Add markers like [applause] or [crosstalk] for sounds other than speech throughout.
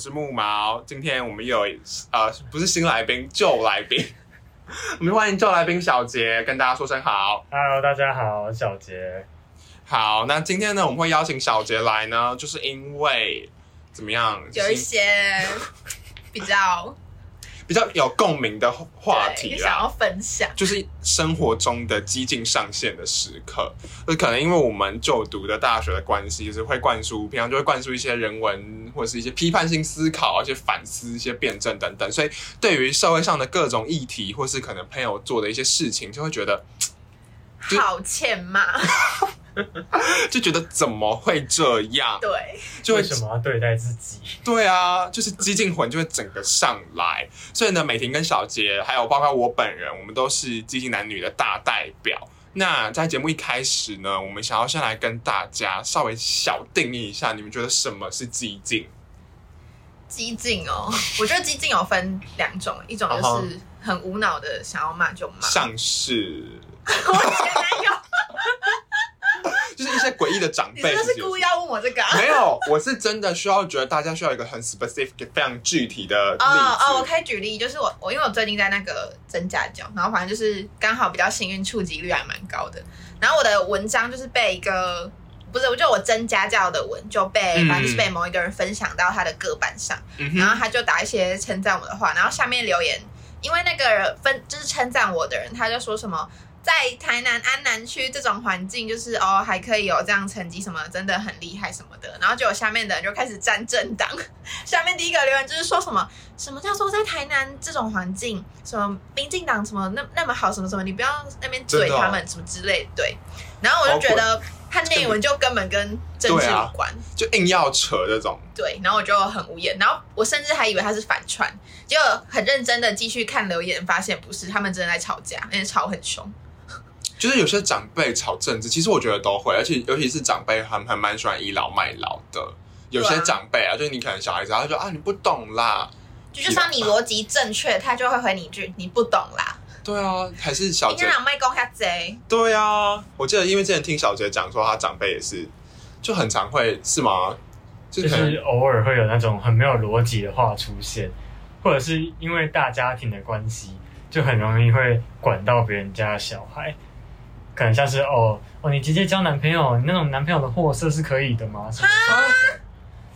是木毛。今天我们有呃，不是新来宾，旧来宾。[laughs] 我们欢迎旧来宾小杰，跟大家说声好。Hello，大家好，我是小杰。好，那今天呢，我们会邀请小杰来呢，就是因为怎么样，有一些比较比较有共鸣的话题啦想要。分享。就是生活中的激进上线的时刻，就可能因为我们就读的大学的关系，就是会灌输，平常就会灌输一些人文或者是一些批判性思考、一些反思、一些辩证等等，所以对于社会上的各种议题，或是可能朋友做的一些事情，就会觉得好欠骂，[laughs] [laughs] 就觉得怎么会这样，对，就会为什么要对待自己？对啊，就是激进魂就会整个上来。所以呢，美婷跟小杰，还有包括我本人，我们都是激进男女的大代表。那在节目一开始呢，我们想要先来跟大家稍微小定义一下，你们觉得什么是激进？激进哦。我觉得激进有分两种，一种啊就是很无脑的想要骂就骂，像是 [laughs] 我前男友，[laughs] 就是一些诡异的长你辈，真的是故意要问我这个啊？没有，我是真的需要觉得大家需要一个很 specific、非常具体的例子。哦哦，我可以举例，就是我我因为我最近在那个真家教，然后反正就是刚好比较幸运，触及率还蛮高的。然后我的文章就是被一个不是，我就我真家教的文就被嗯反正就是被某一个人分享到他的个板上，嗯，然后他就打一些称赞我的话，然后下面留言，因为那个人分就是称赞我的人，他就说什么。在台南安南区这种环境，就是哦还可以有这样成绩什么，真的很厉害什么的。然后结果下面的人就开始站政党，[laughs] 下面第一个留言就是说什么什么叫做在台南这种环境，什么民进党什么那那么好，什么什么，你不要那边嘴真的哦他们什么之类的。对，然后我就觉得他内文就根本跟政治无关。就硬要扯这种，对，然后我就很无言，然后我甚至还以为他是反串，结果很认真的继续看留言，发现不是，他们真的在吵架，而且吵很凶。就是有些长辈吵政治，其实我觉得都会，而且尤其是长辈还还蛮喜欢倚老卖老的。有些长辈啊，就是你可能小孩子，他就说啊你不懂啦，就就算你逻辑正确，他就会回你一句“你不懂啦对啊，还是”，小杰你让麦公下贼。对啊，我记得因为之前听小杰讲说，他长辈也是就很常会是吗？就就是偶尔会有那种很没有逻辑的话出现，或者是因为大家庭的关系，就很容易会管到别人家的小孩。可能像是哦哦，你直接交男朋友，你那种男朋友的货色是可以的吗？什么什么的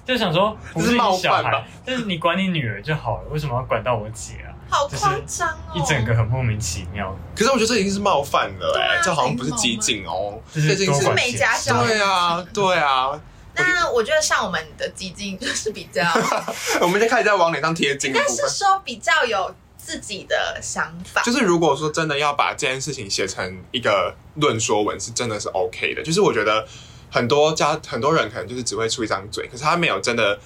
就想说不是冒你小犯吧孩，就是你管你女儿就好了，为什么要管到我姐啊？好夸张哦！一整个很莫名其妙。可是我觉得这已经是冒犯了哎、对啊这好像不是激进哦，这是这已经是多管没家教对啊对啊，那我觉得像我们的激进就是比较，[laughs] 我们就开始在往脸上贴金的应该是。说比较有自己的想法。就是如果说真的要把这件事情写成一个论说文，是真的是 OK 的。就是我觉得很多家很多人可能就是只会出一张嘴，可是他没有真的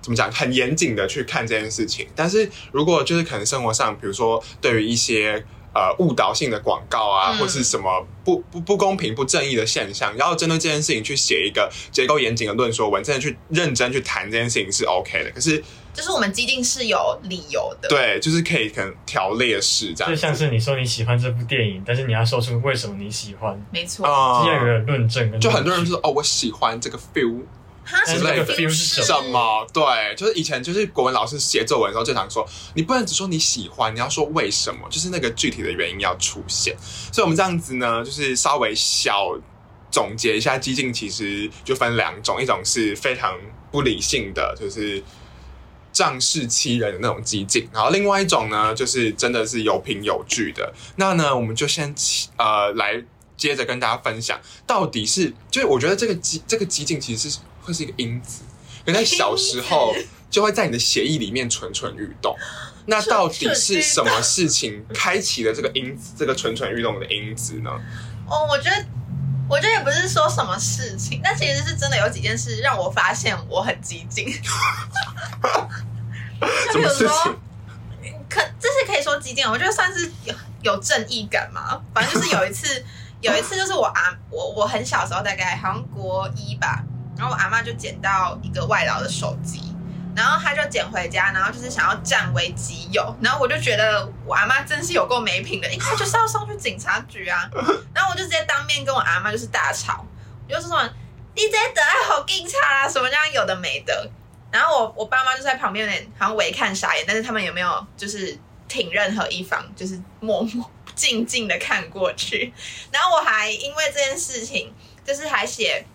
怎么讲很严谨的去看这件事情。但是如果就是可能生活上，比如说对于一些呃误导性的广告啊，嗯或是什么不不不公平、不正义的现象，然后针对这件事情去写一个结构严谨的论说文，真的去认真去谈这件事情是 OK 的。可是就是我们激进是有理由的。对，就是可以可能条列式这样，就像是你说你喜欢这部电影，但是你要说出为什么你喜欢，没错。啊是要有个论证跟就很多人说哦，我喜欢这个 feel 但是这个之类的 feel 是什么？对，就是以前就是国文老师写作文的时候就常说，你不能只说你喜欢，你要说为什么，就是那个具体的原因要出现。所以我们这样子呢，就是稍微小总结一下，激进其实就分两种，一种是非常不理性的，就是。仗势欺人的那种激进，然后另外一种呢，就是真的是有凭有据的。那呢，我们就先呃来接着跟大家分享，到底是就是我觉得这个激这个激进其实是会是一个因子，[laughs] 可在小时候就会在你的血液里面蠢蠢欲动。那到底是什么事情开启了这个因子，这个蠢蠢欲动的因子呢？哦，我觉得，我觉得也不是说什么事情，但其实是真的有几件事让我发现我很激进。[laughs] 就比如说情？，可这是可以说激进，我觉得算是有有正义感嘛。反正就是有一次，有一次就是我阿我我很小时候，大概好像国一吧，然后我阿妈就捡到一个外劳的手机。然后他就捡回家，然后就是想要占为己有，然后我就觉得我阿妈真是有够没品的，应该就是要送去警察局啊。[laughs] 然后我就直接当面跟我阿妈就是大吵，我就说什么你这得爱好警察啊，什么这样有的没的。然后我我爸妈就在旁边有点好像围看傻眼，但是他们有没有就是挺任何一方，就是默默静静的看过去。然后我还因为这件事情，就是还写。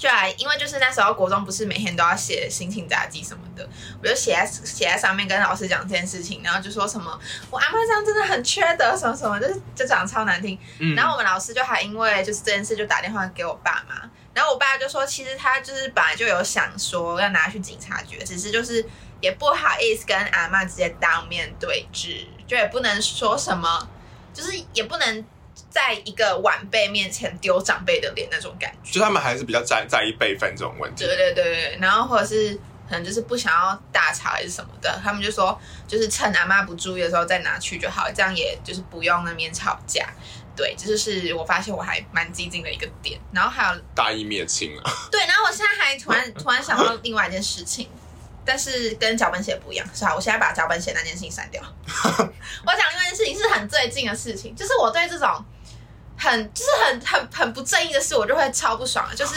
就还因为就是那时候国中不是每天都要写心情杂记什么的，我就写在写在上面跟老师讲这件事情，然后就说什么我阿妈这样真的很缺德什么什么，就是就讲超难听。嗯然后我们老师就还因为就是这件事就打电话给我爸妈，然后我爸就说其实他就是本来就有想说要拿去警察局，只是就是也不好意思跟阿妈直接当面对质，就也不能说什么，就是也不能在一个晚辈面前丢长辈的脸那种感觉。就他们还是比较在在意辈分这种问题。对对对对，然后或者是可能就是不想要大吵还是什么的，他们就说就是趁阿妈不注意的时候再拿去就好，这样也就是不用那边吵架。对，这就是我发现我还蛮激进的一个点。然后还有 [laughs] 大义灭亲啊！对，然后我现在还突然突然想到另外一件事情，但是跟脚本写不一样，是吧？我现在把脚本写那件事情删掉。[laughs] 我讲另外一件事情是很最近的事情，就是我对这种很就是很很很不正义的事，我就会超不爽的。就是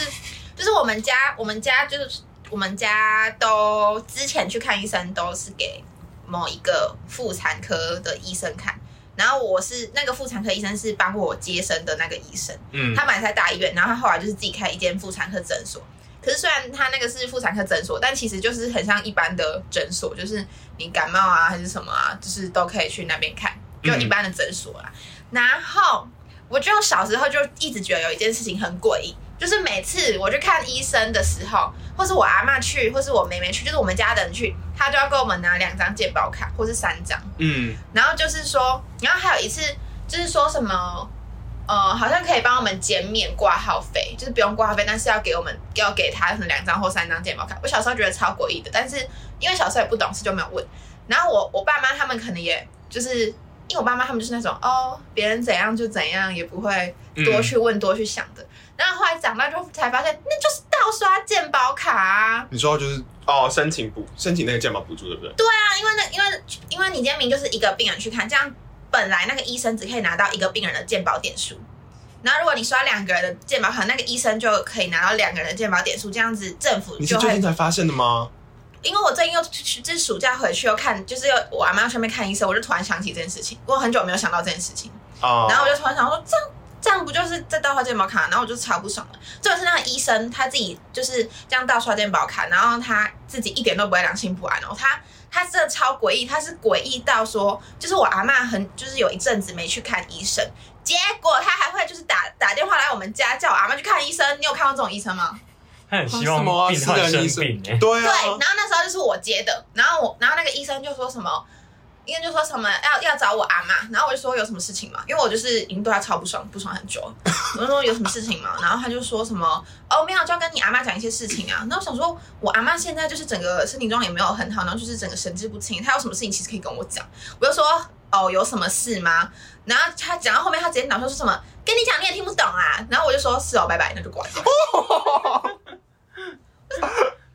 就是我们家我们家就是我们家都之前去看医生都是给某一个妇产科的医生看。然后我是那个妇产科医生是帮过我接生的那个医生，嗯，他本来在大医院，然后他后来就是自己开一间妇产科诊所。可是虽然他那个是妇产科诊所，但其实就是很像一般的诊所，就是你感冒啊还是什么啊，就是都可以去那边看，就一般的诊所啦。然后我就小时候就一直觉得有一件事情很诡异，就是每次我去看医生的时候，或是我阿妈去，或是我妹妹去，就是我们家的人去，他就要给我们拿两张健保卡，或是三张。嗯，然后就是说，然后还有一次就是说什么，呃，好像可以帮我们减免挂号费，就是不用挂号费，但是要给我们要给他可能两张或三张健保卡。我小时候觉得超诡异的，但是因为小时候也不懂事就没有问。然后我我爸妈他们可能也就是，因为我爸妈他们就是那种哦，别人怎样就怎样，也不会多去问、多去想的。然后后来长大之后才发现，那就是盗刷健保卡啊。你说就是哦，申请补申请那个健保补助，对不对？对啊，因为那因为因为你今天明明就是一个病人去看，这样本来那个医生只可以拿到一个病人的健保点数，然后如果你刷两个人的健保卡，那个医生就可以拿到两个人的健保点数，这样子政府你是就。最近才发现的吗？因为我最近又去，就是暑假回去又看，就是又我阿妈要去那边看医生，我就突然想起这件事情，我很久没有想到这件事情。啊，然后我就突然想说，这样这样不就是在盗刷健保卡？然后我就超不爽了。这个是那个医生他自己就是这样盗刷健保卡，然后他自己一点都不会良心不安哦。他他真的超诡异，他是诡异到说，就是我阿妈很就是有一阵子没去看医生，结果他还会就是打打电话来我们家叫我阿妈去看医生。你有看过这种医生吗？他很希望病患医生生病哎、对对，啊。然，后那时候就是我接的，然后我，然后那个医生就说什么，医生就说什么要要找我阿妈，然后我就说有什么事情嘛，因为我就是已经对他超不爽，不爽很久了，我就说有什么事情嘛，然后他就说什么哦没有，就要跟你阿妈讲一些事情啊，那我想说我阿妈现在就是整个身体状况也没有很好，然后就是整个神志不清，她有什么事情其实可以跟我讲，我就说哦有什么事吗？然后他讲到后面，他直接脑说说什么跟你讲你也听不懂啊，然后我就说是哦，拜拜，那就挂掉。[laughs]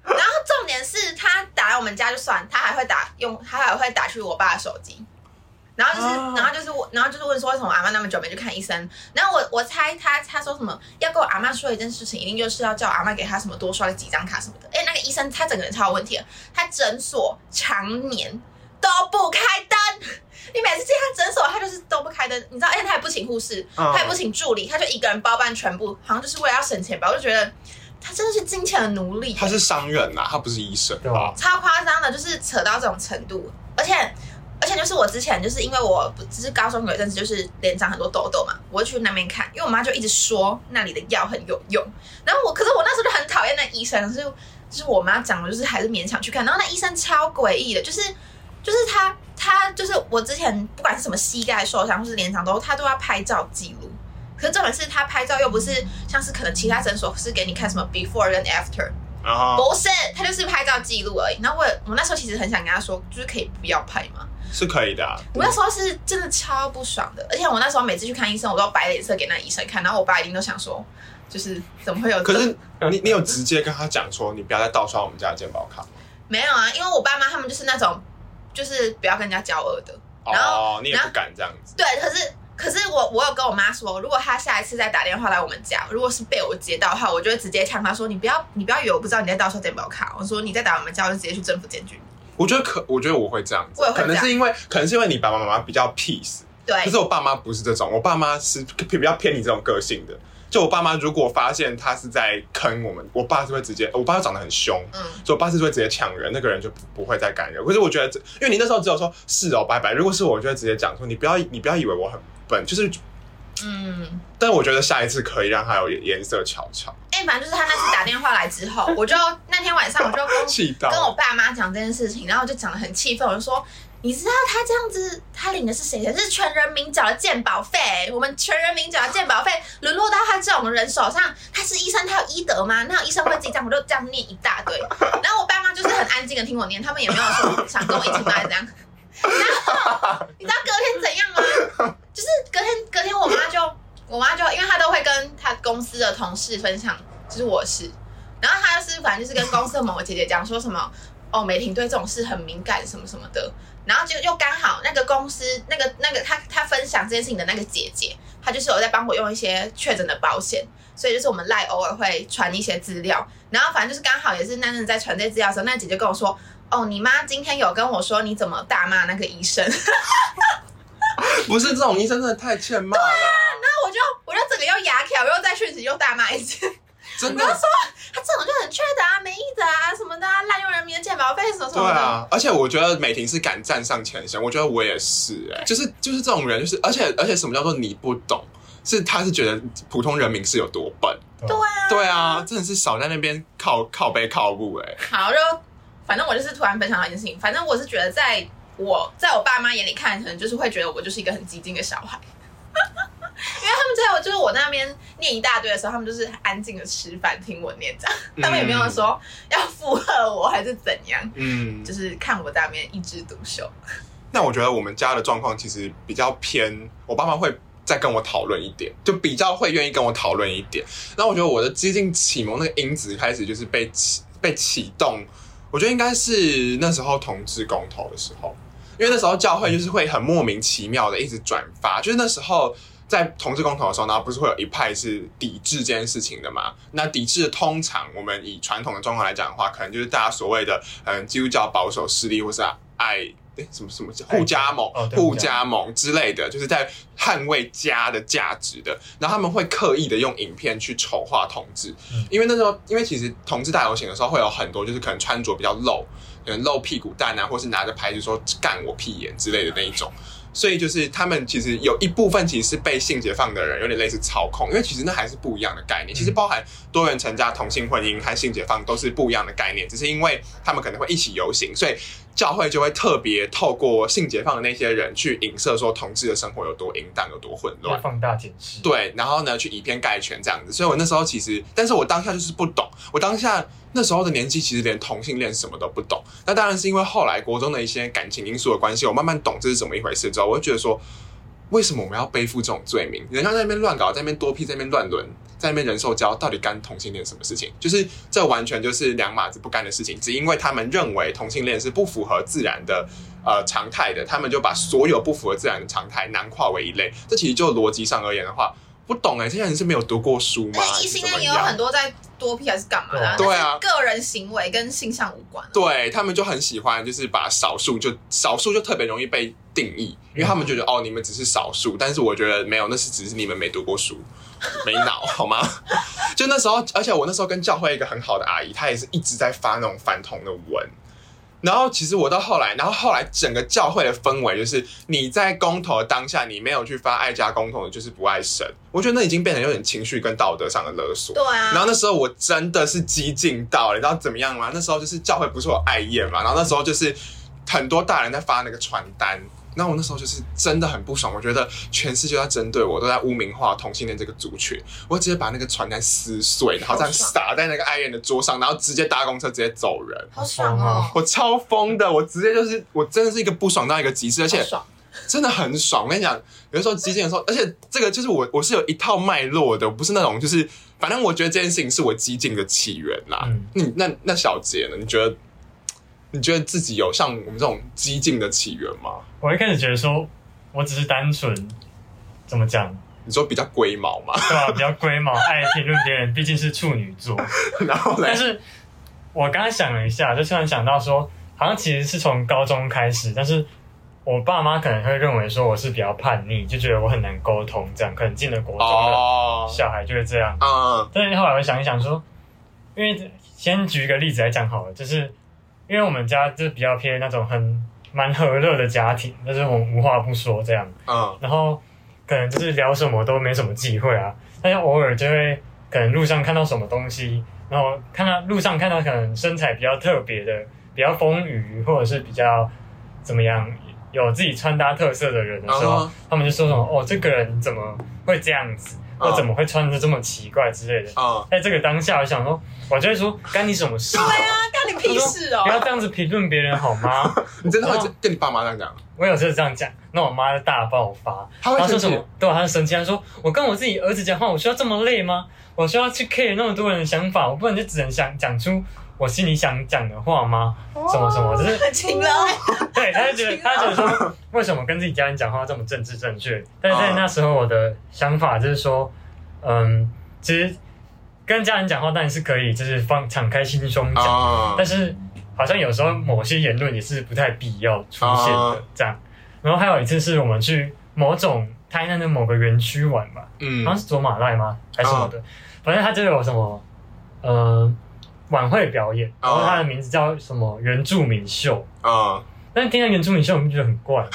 然后重点是他打来我们家就算，他还会打用，他还会打去我爸的手机。然后就是，啊然后就是我，然后就是问说为什么阿妈那么久没去看医生？然后我我猜他他说什么要跟我阿妈说一件事情，一定就是要叫我阿妈给他什么多刷了几张卡什么的。哎，那个医生他整个人超有问题的，他诊所常年都不开灯。你每次进他诊所，他就是都不开灯，你知道？而且他也不请护士，嗯他也不请助理，他就一个人包办全部，好像就是为了要省钱吧？我就觉得他真的是金钱的奴隶。他是商人呐，他不是医生对吧？超夸张的，就是扯到这种程度，而且而且就是我之前就是因为我不只是高中有一阵子就是脸长很多痘痘嘛，我就去那边看，因为我妈就一直说那里的药很有用，然后我可是我那时候就很讨厌那医生，所以就是我妈讲的，就是还是勉强去看，然后那医生超诡异的，就是就是他他就是我之前不管是什么膝盖受伤或是脸长痘，他都要拍照记录。可是重点是他拍照又不是像是可能其他诊所是给你看什么 before 跟 after，不是，他就是拍照记录而已。然后我我那时候其实很想跟他说，就是可以不要拍嘛。是可以的啊。我那时候是真的超不爽的，而且我那时候每次去看医生，我都摆脸色给那医生看，然后我爸一定都想说，就是怎么会有？可是你你有直接跟他讲说，你不要再盗刷我们家的健保卡没有啊，因为我爸妈他们就是那种，就是不要跟人家交恶的。然后哦，你也不敢这样子。对，可是可是我我有跟我妈说，如果她下一次再打电话来我们家，如果是被我接到的话，我就会直接呛她说：“你不要你不要以为我不知道你在盗刷健保卡。”我说：“你再打我们家，我就直接去政府检举你。我觉得可，我觉得我会这样子可能是因为，可能是因为你爸爸妈妈比较 peace，” 对可是我爸妈不是这种，我爸妈是比较偏你这种个性的。就我爸妈如果发现他是在坑我们，我爸是会直接，我爸长得很凶，嗯，所以我爸是会直接抢人，那个人就不不会再干扰。可是我觉得这，因为你那时候只有说是哦，拜拜。如果是我，我就会直接讲说，你不要你不要以为我很笨，就是，嗯，但我觉得下一次可以让他有颜色瞧瞧，哎、反正就是他那次打电话来之后，我就那天晚上我就跟 [laughs] 跟我爸妈讲这件事情，然后就讲的很气愤，我就说。你知道他这样子，他领的是谁的？是全人民缴的健保费。我们全人民缴的健保费沦落到他这种人手上，他是医生，他有医德吗？那有医生会自己这样？我就这样念一大堆。[laughs] 然后我爸妈就是很安静的听我念，他们也没有说想跟我一起骂这样。然后你知道隔天怎样吗？[laughs] 就是隔天隔天我妈就我妈就因为她都会跟她公司的同事分享，就是我是，然后她就是反正就是跟公司的某个姐姐讲说什么哦，美婷对这种事很敏感什么什么的，然后就又刚好那个公司那个那个他他分享这件事情的那个姐姐，她就是有在帮我用一些确诊的保险，所以就是我们赖偶尔会传一些资料，然后反正就是刚好也是那阵在传这些资料的时候，那姐姐跟我说。哦，你妈今天有跟我说你怎么大骂那个医生，[laughs] 不是这种医生真的太欠骂了对啊，那我就我就整个又牙条，又在讯息又大骂一次。真的我就说他这种就很缺德啊，滥用人民的健保费什么什么的。对啊，而且我觉得美婷是敢站上前线，我觉得我也是、哎，就是就是这种人，就是而且而且什么叫做你不懂？是他是觉得普通人民是有多笨，对啊，对啊，真的是少在那边靠靠背靠步、哎，好，就反正我就是突然分享到一件事情，反正我是觉得在我在我爸妈眼里看，可能就是会觉得我就是一个很激进的小孩。因为他们在我就是我那边念一大堆的时候，他们就是安静的吃饭听我念这样，他们也没有说要附和我还是怎样，嗯，就是看我在那边一枝独秀。[laughs] 那我觉得我们家的状况其实比较偏，我爸妈会再跟我讨论一点，就比较会愿意跟我讨论一点。那我觉得我的激进启蒙那个因子开始就是被启被启动，我觉得应该是那时候同志公投的时候，因为那时候教会就是会很莫名其妙的一直转发，就是那时候。在同志公投的时候，然后不是会有一派是抵制这件事情的嘛？那抵制通常我们以传统的状况来讲的话，可能就是大家所谓的嗯基督教保守势力，或是爱诶什么什么互加盟互加盟之类的，就是在捍卫家的价值的。然后他们会刻意的用影片去丑化同志，嗯因为那时候因为其实同志大游行的时候会有很多就是可能穿着比较露，可能露屁股蛋啊，或是拿着牌子说干我屁眼之类的那一种。所以就是他们其实有一部分其实是被性解放的人有点类似操控，因为其实那还是不一样的概念。其实包含多元成家、同性婚姻和性解放都是不一样的概念，只是因为他们可能会一起游行，所以教会就会特别透过性解放的那些人去影射说同志的生活有多淫荡、有多混乱。放大解释。对，然后呢，去以偏概全这样子。所以我那时候其实，但是我当下就是不懂，我当下那时候的年纪其实连同性恋什么都不懂。那当然是因为后来国中的一些感情因素的关系，我慢慢懂这是怎么一回事之后，我就觉得说，为什么我们要背负这种罪名？人家在那边乱搞，在那边多批，在那边乱伦，在那边人兽交，到底干同性恋什么事情？就是这完全就是两码子不干的事情，只因为他们认为同性恋是不符合自然的。呃，常态的，他们就把所有不符合自然的常态囊括为一类。这其实就逻辑上而言的话，不懂哎、这些人是没有读过书吗？那异性恋也有很多在多批还是干嘛的、对啊个人行为跟性向无关、啊。对他们就很喜欢，就是把少数就少数就特别容易被定义，因为他们就觉得哦，你们只是少数，但是我觉得没有，那是只是你们没读过书，没脑好吗？[laughs] 就那时候，而且我那时候跟教会一个很好的阿姨，她也是一直在发那种反同的文。然后其实我到后来，然后后来整个教会的氛围就是你在公投的当下，你没有去发爱家公投的，就是不爱神。我觉得那已经变成有点情绪跟道德上的勒索。对啊，然后那时候我真的是激进到，你知道怎么样吗？那时候就是教会不是有爱宴嘛，然后那时候就是很多大人在发那个传单，然后我那时候就是真的很不爽，我觉得全世界都在针对我，都在污名化同性恋这个族群，我直接把那个传单撕碎，然后这样撒在那个爱人的桌上，然后直接搭公车直接走人。好爽哦，我超疯的，我直接就是我真的是一个不爽到一个极致，而且爽。真的很爽。我跟你讲，有的时候激进的时候，而且这个就是我我是有一套脉络的，我不是那种就是反正我觉得这件事情是我激进的起源啦。嗯你那那小杰呢？你觉得你觉得自己有像我们这种激进的起源吗？我一开始觉得说，我只是单纯怎么讲，你说比较龟毛嘛，对吧、比较龟毛，[laughs] 爱评论别人，毕竟是处女座。然后呢但，是我刚才想了一下，就突然想到说，好像其实是从高中开始，但是我爸妈可能会认为说我是比较叛逆，就觉得我很难沟通，这样可能进了国中的哦，小孩就会这样。嗯但是后来我想一想说，因为先举一个例子来讲好了，就是因为我们家就是比较偏那种很蛮和乐的家庭，就是我们无话不说这样，嗯。然后可能就是聊什么都没什么忌讳啊，但是偶尔就会可能路上看到什么东西，然后看到路上看到可能身材比较特别的、比较丰腴，或者是比较怎么样有自己穿搭特色的人的时候，嗯他们就说什么哦，这个人怎么会这样子，或怎么会穿的这么奇怪之类的。嗯，在这个当下，我想说，我就会说，干你什么事、啊？对啊，干你屁事哦不！要这样子评论别人好吗？[laughs] 你真的会跟你爸妈这样讲？我有时候这样讲，那我妈就大爆发，他会生气她说什么？对，她就生气，她说我跟我自己儿子讲话，我需要这么累吗？我需要去 care 那么多人的想法，我不能就只能想讲出我心里想讲的话吗？什么什么，就是很勤劳，[laughs] 对，他就觉得，他就觉得说，为什么跟自己家人讲话这么政治正确？但是在那时候，我的想法就是说，嗯，其实跟家人讲话当然是可以，就是放敞开心胸讲，啊但是好像有时候某些言论也是不太必要出现啊的这样。然后还有一次是我们去某种台南的某个园区玩吧，嗯好像是左马赖吗？还是什么的？反正他就有什么呃晚会表演，然后他的名字叫什么原住民秀。啊，但是听到原住民秀，我们觉得很怪！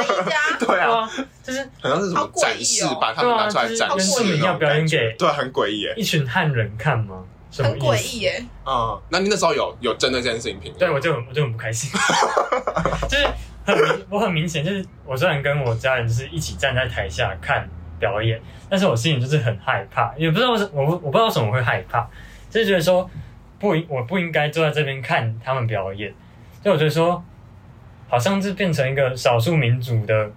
[laughs] 对啊，就是好像是什么展示把他们拿出来展示原住民要表演给对，很诡异耶。一群汉人看吗？什么很诡异耶！嗯，那你那时候有有针对这件事情评论？对，我就很我就很不开心，[laughs] 就是很明，我很明显就是我虽然跟我家人就是一起站在台下看表演，但是我心里就是很害怕，也不知道为什我不我不知道为什么会害怕，就是觉得说不应我不应该坐在这边看他们表演，所以我觉得说好像是变成一个少数民族的，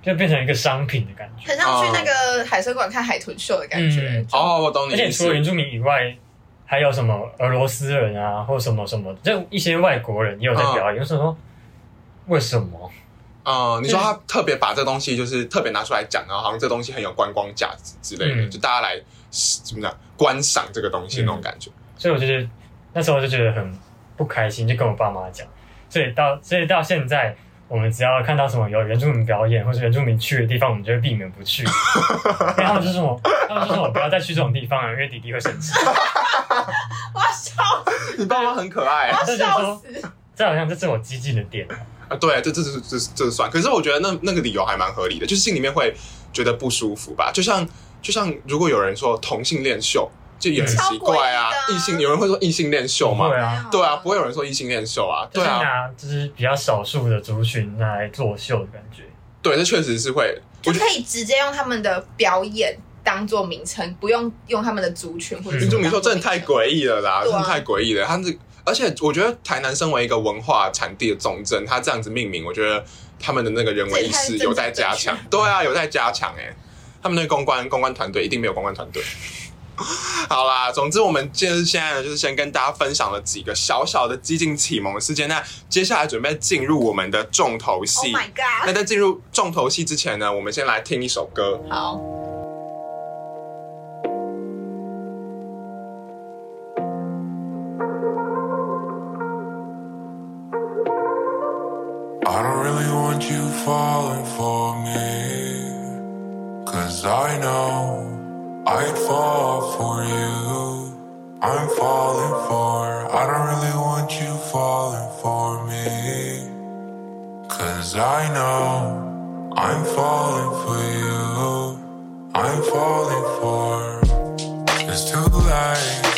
就变成一个商品的感觉。很像去那个海参馆看海豚秀的感觉嗯。哦，我懂你而且除了原住民以外，还有什么俄罗斯人啊，或什么什么，就一些外国人也有在表演。我想说，为什么？嗯，你说他特别把这东西就是特别拿出来讲，然后好像这东西很有观光价值之类的，嗯就大家来怎么讲观赏这个东西嗯那种感觉。所以我就觉得那时候我就觉得很不开心，就跟我爸妈讲。所以到所以到现在，我们只要看到什么有原住民表演或者原住民去的地方，我们就会避免不去，[laughs] 因为他们就说我，他们就说我不要再去这种地方了，因为弟弟会生气。[laughs] 我要笑死！你爸妈很可爱我要这就是说笑死！这好像这是我激进的点。啊，对，这这这这这算。可是我觉得那那个理由还蛮合理的，就是心里面会觉得不舒服吧。就像就像如果有人说同性恋秀，就也很奇怪啊异。性有人会说异性恋秀吗对？啊，对啊，不会有人说异性恋秀啊。就是对啊，拿就是比较少数的族群拿来作秀的感觉。对，这确实是会。我就可以直接用他们的表演当做名称，不用用他们的族群或者是嗯原住民秀真的太诡异了啦，啊真的太诡异了。他这，而且我觉得台南身为一个文化产地的重镇，他这样子命名，我觉得他们的那个人文意识有待加强。对啊，有待加强哎、他们那个公关公关团队一定没有公关团队。[laughs] 好啦，总之我们就是现在呢，就是先跟大家分享了几个小小的激进启蒙事件。那接下来准备进入我们的重头 Oh 戏。my 那 god！在进入重头戏之前呢，我们先来听一首歌。好，I don't really want you falling for me. Cause I know I'd fall for you. I'm falling for, I don't really want you falling for me. Cause I know I'm falling for you. I'm falling for, it's too late.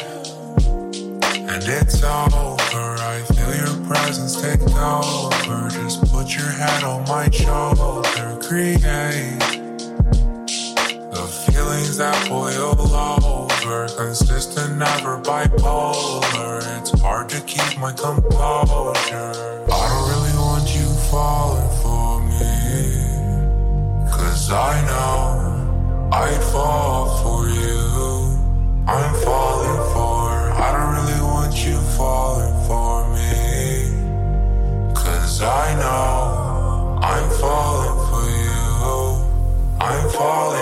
And it's over. I feel your presence take over. Just put your head on my shoulder. Create feelings that boil over. Consistent, never bipolar. It's hard to keep my composure. I don't really want you falling for me. Cause I know I'd fall for you. I'm falling for, I don't really want you falling for me. Cause I know I'm falling for you. I'm falling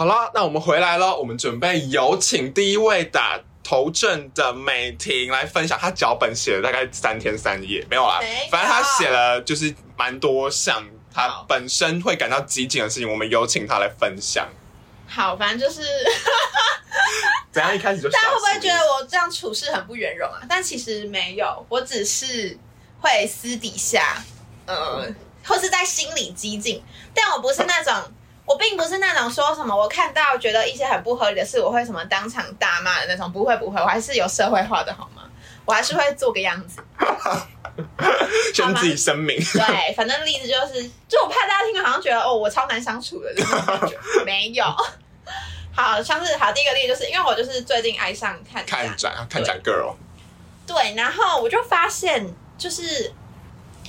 我们回来了，我们准备有请第一位打头阵的美婷来分享，她脚本写了大概三天三夜，没有啦有，反正她写了就是蛮多项她本身会感到激进的事情，我们有请她来分享。好，反正就是 [laughs] 怎样一开始就 [laughs] 大家会不会小觉得我这样处事很不圆融啊？但其实没有，我只是会私底下，呃，或是在心里激进，但我不是那种。我并不是那种说什么我看到觉得一些很不合理的事，我会什么当场大骂的那种，不会不会，我还是有社会化的好吗？我还是会做个样子。[laughs] 先自己声明？对，反正例子就是，就我怕大家听了好像觉得哦，我超难相处的这种感觉，[laughs] 没有。好，像是好第一个例子就是因为我就是最近爱上看展看展，看展 girl，对，然后我就发现，就是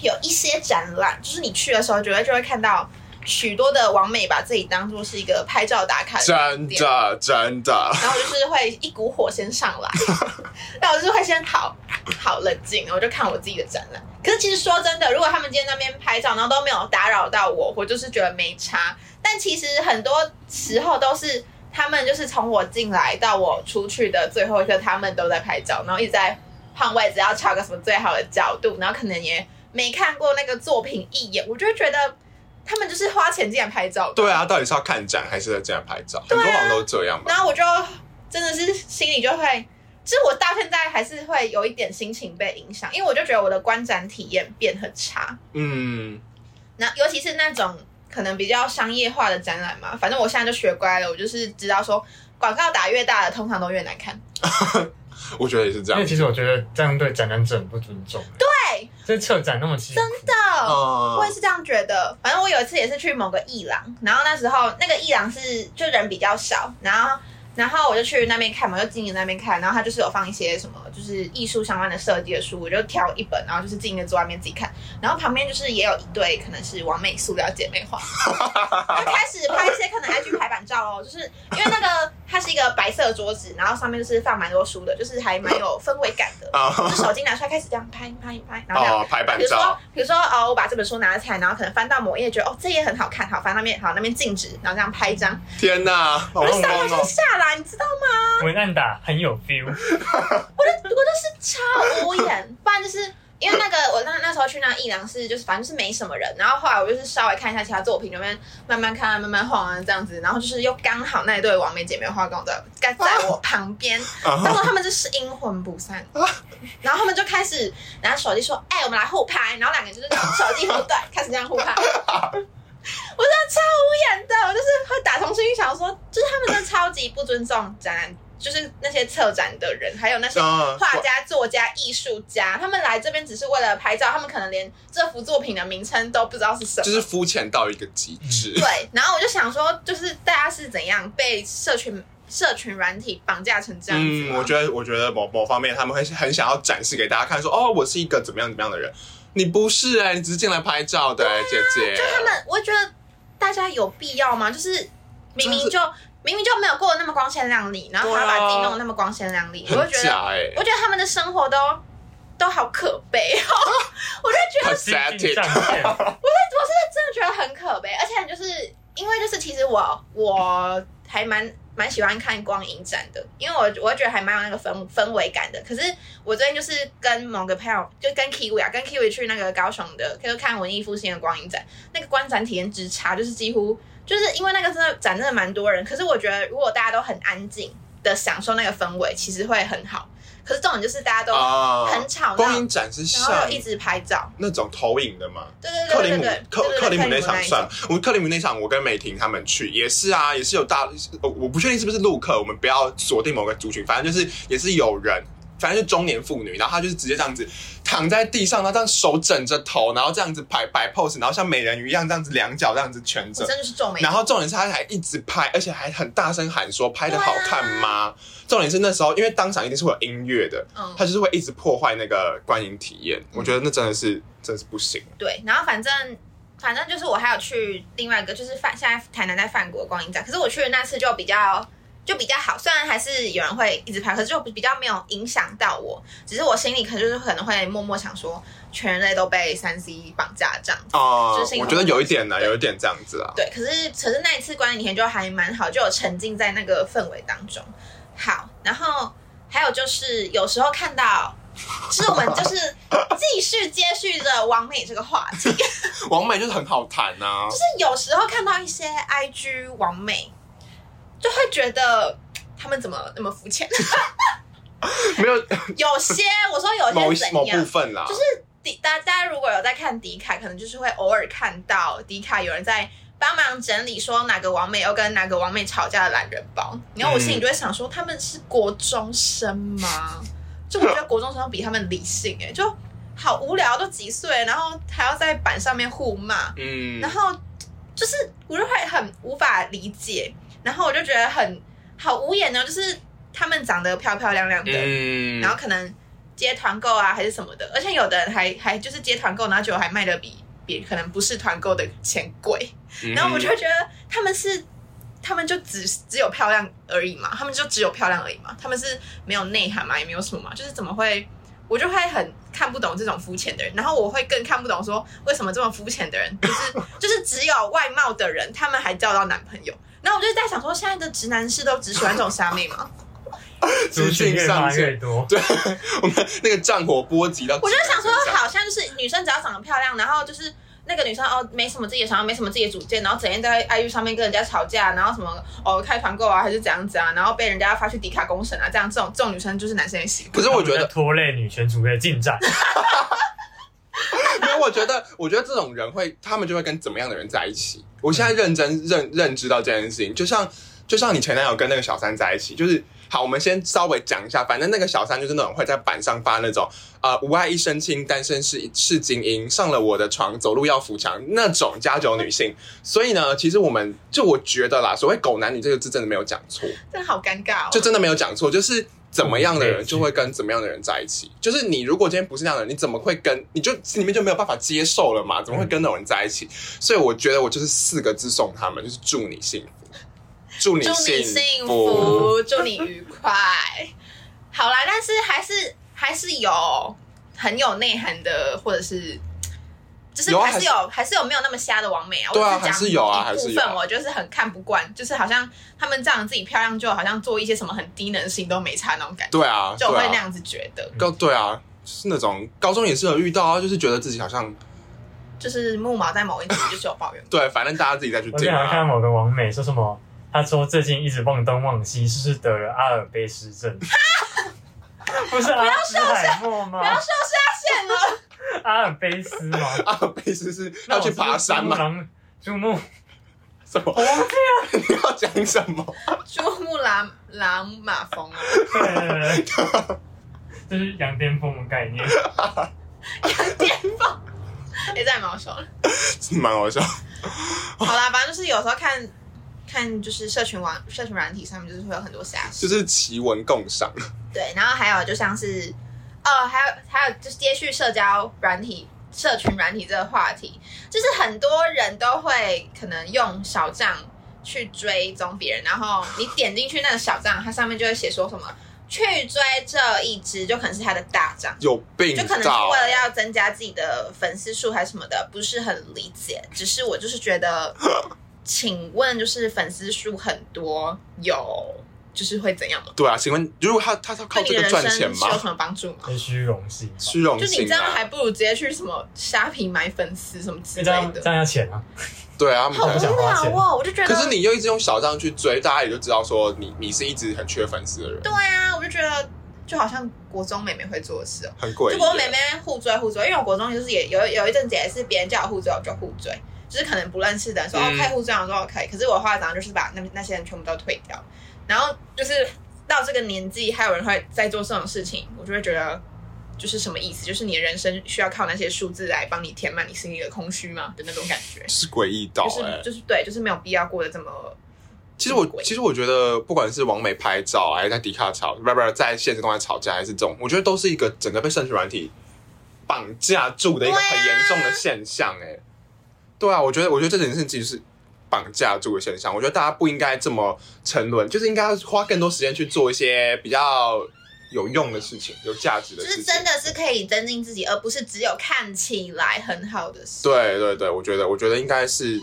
有一些展览，就是你去的时候，绝对就会看到许多的网美把自己当做是一个拍照打卡的真点的真的，然后就是会一股火先上来，[laughs] 但我就是会先好好冷静，我就看我自己的展览。可是其实说真的，如果他们今天那边拍照，然后都没有打扰到我，我就是觉得没差。但其实很多时候都是他们就是从我进来到我出去的最后一刻，他们都在拍照，然后一直在换位置，要调个什么最好的角度，然后可能也没看过那个作品一眼，我就觉得他们就是花钱进来拍照的。对啊，到底是要看展还是在这样拍照？很多好像都是这样吧。然后我就真的是心里就会，就是我到现在还是会有一点心情被影响，因为我就觉得我的观展体验变很差。嗯，那尤其是那种可能比较商业化的展览嘛，反正我现在就学乖了，我就是知道说广告打越大的，通常都越难看。[laughs] 我觉得也是这样因为。其实我觉得这样对展览者很不尊重。对，这策展那么辛苦，真的。嗯我也是这样觉得。反正我有一次也是去某个艺廊，然后那时候那个艺廊是就人比较少，然后然后我就去那边看嘛，就经营那边看，然后他就是有放一些什么就是艺术相关的设计的书，我就挑一本，然后就是静的坐外面自己看，然后旁边就是也有一对可能是完美塑料姐妹花，就开始拍一些可能 IG 排版照哦，就是因为那个它是一个白色的桌子，然后上面就是放蛮多书的，就是还蛮有氛围感的。[laughs] 啊，就手机拿出来开始这样拍拍拍，然后这样哦，排版比如说照，，比如说哦，我把这本书拿起来，然后可能翻到某页，觉得哦，这页很好看，好翻那边，好那边静止，然后这样拍一张，天哪，好我就上疯哦！来就下来，你知道吗？文案打很有 feel，我就我就是超无言，不然就是因为那个我那那时候去那个艺廊是就是反正就是没什么人，然后后来我就是稍微看一下其他作品，那边慢慢看慢慢晃啊这样子，然后就是又刚好那一对完美姐妹花跟我在在在我旁边，[laughs] 啊但是他们就是阴魂不散，然后他们就开始拿手机说：“哎、我们来互拍。”然后两个人就是手机互对，开始这样互拍。[laughs] [laughs] 我真的超无言的，我就是会打从心里想说，就是他们真的超级不尊重展览，就是那些策展的人，还有那些嗯画家、作家、艺术家，他们来这边只是为了拍照，他们可能连这幅作品的名称都不知道是什么。就是肤浅到一个极致。对，然后我就想说，就是大家是怎样被社群社群软体绑架成这样子嗯，我觉得，我觉得某某方面他们会很想要展示给大家看，说哦，我是一个怎么样怎么样的人。你不是哎、你只是进来拍照的、哎姐姐。就他们，我觉得大家有必要吗？就是明明就明明就没有过得那么光鲜亮丽，然后还要把自己弄得那么光鲜亮丽，我很就觉得，我觉得他们的生活都都好可悲哦，[laughs] 我就觉得，我是真的觉得很可悲，而且就是因为就是其实我我还蛮。蛮喜欢看光影展的，因为我我觉得还蛮有那个氛氛围感的。可是我最近就是跟某个朋友，就跟 Kiwi 啊，跟 Kiwi 去那个高雄的，就看文艺复兴的光影展，那个观展体验之差，就是几乎就是因为那个真的展真的蛮多人，可是我觉得如果大家都很安静的享受那个氛围，其实会很好。可是这种就是大家都啊很吵闹，光影展是然后像又一直拍照，那种投影的嘛。对对克里姆对对对，克对对克里姆那场算了，我们克里姆那场，我跟美婷他们去也是啊，也是有大，我我不确定是不是陆客，我们不要锁定某个族群，反正就是也是有人，反正就是中年妇女，然后她就是直接这样子躺在地上，然后这样手枕着头，然后这样子摆摆 pose，然后像美人鱼一样这样子两脚这样子蜷着，我真的是皱眉。然后重点是她还一直拍，而且还很大声喊说拍的好看吗？重点是那时候因为当场一定是会有音乐的，嗯他就是会一直破坏那个观影体验，我觉得那真的是真的是不行。对，然后反正反正就是我还有去另外一个，就是范现在台南在范国光影展，可是我去的那次就比较就比较好。虽然还是有人会一直拍，可是就比较没有影响到我。只是我心里可能就是可能会默默想说，全人类都被三 C 绑架这样子。哦、就是我觉得有一点呢，对有一点这样子啊。对，可是可是那一次观影天就还蛮好，就有沉浸在那个氛围当中。好，然后还有就是有时候看到，就是我们就是 [laughs] 继续接续着王美这个话题，[laughs] 就是王美就是很好谈呐啊，有时候看到一些 IG 王美，就会觉得他们怎么那么肤浅？[laughs] 没有。有些我说有某一某部分啦，就是迪大家如果有在看迪卡，可能就是会偶尔看到迪卡有人在帮忙整理说哪个王美又跟哪个王美吵架的懒人包，然后我心里就会想说，他们是国中生吗？就我觉得国中生比他们理性哎、就好无聊，都几岁，然后还要在板上面互骂，嗯。然，后就是我就会很无法理解，然后我就觉得很好无言呢，就是他们长得漂漂亮亮的，嗯，然后可能接团购啊还是什么的，而且有的人还还就是接团购，然后结果还卖的比比可能不是团购的钱贵，嗯然后我就觉得他们是。他们就只只有漂亮而已嘛，他们就只有漂亮而已嘛，他们是没有内涵嘛，也没有什么嘛，就是怎么会，我就会很看不懂这种肤浅的人，然后我会更看不懂说为什么这么肤浅的人，就是 [laughs] 就是只有外貌的人，他们还交到男朋友，然后我就在想说，现在的直男是都只喜欢这种虾妹吗？[laughs] 族群越发越多，对，我们那个战火波及到，我就想说，好像就是女生只要长得漂亮，然后就是那个女生哦，没什么自己的想法，没什么自己的主见，然后整天在 IG 上面跟人家吵架，然后什么哦开团购啊，还是怎样子啊，然后被人家发去迪卡公审啊，这样这种这种女生就是男生也喜欢。可是我觉得拖累女权主义的进展。[laughs] [laughs] 因为我觉得，我觉得这种人会，他们就会跟怎么样的人在一起？我现在认真认认知到这件事情，就像就像你前男友跟那个小三在一起，就是好，我们先稍微讲一下，反正那个小三就是那种会在板上发那种呃无爱一身轻，单身是是精英，上了我的床走路要扶墙那种家酒女性。所以呢，其实我们就我觉得啦，所谓狗男女这个字真的没有讲错，真的好尴尬哦。就真的没有讲错，就是怎么样的人嗯就会跟怎么样的人在一起。就是你如果今天不是那样的人，你怎么会跟你就心里面就没有办法接受了嘛？怎么会跟那种人在一起？[laughs] 所以我觉得我就是四个字送他们，就是祝你幸福，祝你祝你幸幸福，祝你愉快。好啦，但是还是还是有很有内涵的，或者是。就是还是有，还是有没有那么瞎的王美啊？对啊我只讲还是有啊一部还是有啊分我就是很看不惯，就是好像他们这样自己漂亮，就好像做一些什么很低能的事情都没差那种感觉，对啊，就会那样子觉得。高对啊，就是那种高中也是有遇到啊，就是觉得自己好像就是木马在某一集就是有抱怨过，对，反正大家自己再去我之前听啊。还看到某个王美说什么，他说最近一直忘东忘西，是不是得了阿尔卑斯症？[laughs] 不是阿兹海默吗不？要受下线了。[laughs] 阿尔卑斯吗？[laughs] 阿尔卑斯是要去爬山吗？珠穆，[laughs] 什么？你要讲什么？珠穆朗朗玛峰啊，对对对对，就是羊癫疯的概念。羊癫疯，也在毛手了。蛮好笑。好啦，反正就是有时候看看，就是社群网、社群软体上面，就是会有很多瞎事。就是奇闻共赏，对，然后还有就像是，哦，还有还有就是接续社交软体、社群软体这个话题，就是很多人都会可能用小账去追踪别人，然后你点进去那个小账，它上面就会写说什么。去追这一只，就可能是他的大账，有病就可能是为了要增加自己的粉丝数还是什么的，不是很理解。只是我就是觉得，[laughs] 请问就是粉丝数很多，有就是会怎样吗？对啊，请问如果他他他靠这个赚钱吗？有什么帮助吗？很虚荣心吧，虚荣就你这样还，不如直接去什么虾皮买粉丝什么之类的这样要钱啊。对啊，他们好无聊哦！我就觉得，可是你又一直用小账去追，大家也就知道说你你是一直很缺粉丝的人，对啊，我就觉得就好像国中妹妹会做的事哦。很诡异就国中妹。妹互追互追，因为我国中就是也有有一阵子也是别人叫我互追我就互追，就是可能不认识的人说、嗯哦可以互追，我说 OK，可是我后来早上就是把那那些人全部都退掉，然后就是到这个年纪还有人会在做这种事情，我就会觉得就是什么意思？就是你的人生需要靠那些数字来帮你填满你心里的空虚吗的那种感觉？是诡异到就是哎、就是对，就是没有必要过得这么其实我其实我觉得，不管是王美拍照，还是在迪卡吵，不不不，在现实中在吵架，还是这种，我觉得都是一个整个被社群软体绑架住的一个很严重的现象。哎，对啊，我觉得我觉得这件事情其实是绑架住的现象。我觉得大家不应该这么沉沦，就是应该花更多时间去做一些比较有用的事情、有价值的事情。就是真的是可以增进自己，而不是只有看起来很好的事。对对对，我觉得我觉得应该是，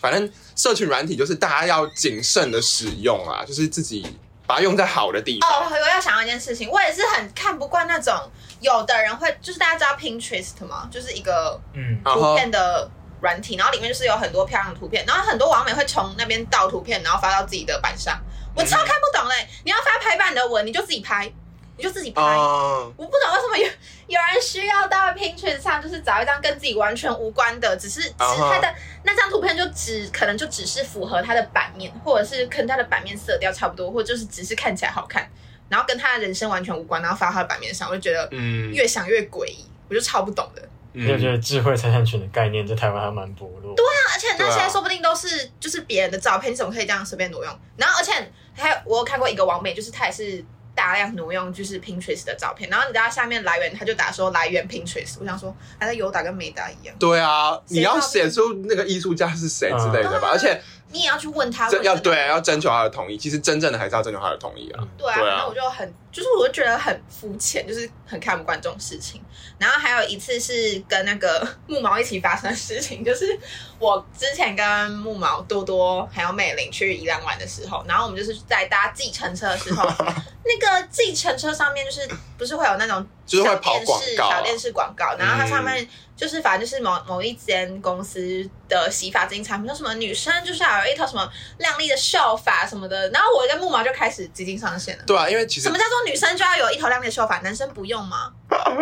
反正社群软体就是大家要谨慎的使用啊，就是自己把它用在好的地方哦，方。我要想到一件事情，我也是很看不惯那种有的人会，就是大家知道 Pinterest 吗？就是一个嗯，然图片的软体，然后里面就是有很多漂亮的图片，然后很多网美会从那边盗图片，然后发到自己的板上。我超看不懂嘞！你要发排版的文，你就自己拍，你就自己拍。嗯，我不懂为什么有有人需要到 Pinterest 上，就是找一张跟自己完全无关的，只是只是他的那张图片就只可能就只是符合他的版面，或者是跟他的版面色调差不多，或者就是只是看起来好看，然后跟他的人生完全无关，然后发到他的版面上，我就觉得嗯越想越诡异，我就超不懂的。你就觉得智慧财产权的概念在台湾还蛮薄弱。对啊，而且那些说不定都是就是别人的照片，你怎么可以这样随便挪用？然后而且还有我有看过一个网美，就是她也是大量挪用就是 Pinterest 的照片，然后你知道下面来源他就打说来源 Pinterest，我想说还在有打跟没打一样，对啊，你要写出那个艺术家是谁之类的吧，嗯而且你也要去问他，这 [laughs] 要对要征求他的同意。其实真正的还是要征求他的同意啊。嗯对啊，那啊我就很，就是我就觉得很肤浅，就是很看不惯这种事情。然后还有一次是跟那个木毛一起发生的事情，就是我之前跟木毛、多多还有美玲去宜兰玩的时候，然后我们就是在搭计程车的时候，[laughs] 那个计程车上面就是不是会有那种就是会小电视、跑广告啊小电视广告，然后它上面就是反正就是某某一间公司的洗发精产品，说什么女生就是要有一套什么亮丽的秀发什么的，然后我跟木毛就开始激进上线了。对啊，因为其实什么叫做女生就要有一头亮丽的秀发，男生不用吗？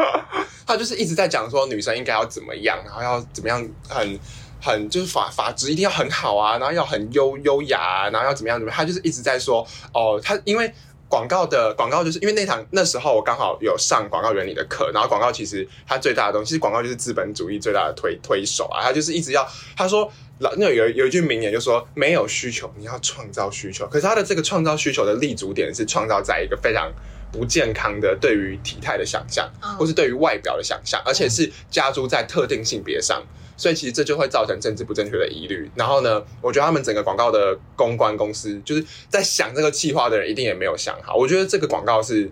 [laughs] 他就是一直在讲说女生应该要怎么样，然后要怎么样很。很就是发发质一定要很好啊，然后要很优优雅啊，然后要怎么样怎么样，他就是一直在说哦，他因为广告的广告就是因为那堂那时候我刚好有上广告原理的课，然后广告其实它最大的东西，其实广告就是资本主义最大的推推手啊，他就是一直要他说老那有有一句名言就说没有需求你要创造需求，可是他的这个创造需求的立足点是创造在一个非常不健康的对于体态的想象，或是对于外表的想象，而且是加诸在特定性别上。所以其实这就会造成政治不正确的疑虑。然后呢，我觉得他们整个广告的公关公司，就是在想这个计划的人一定也没有想好。我觉得这个广告是，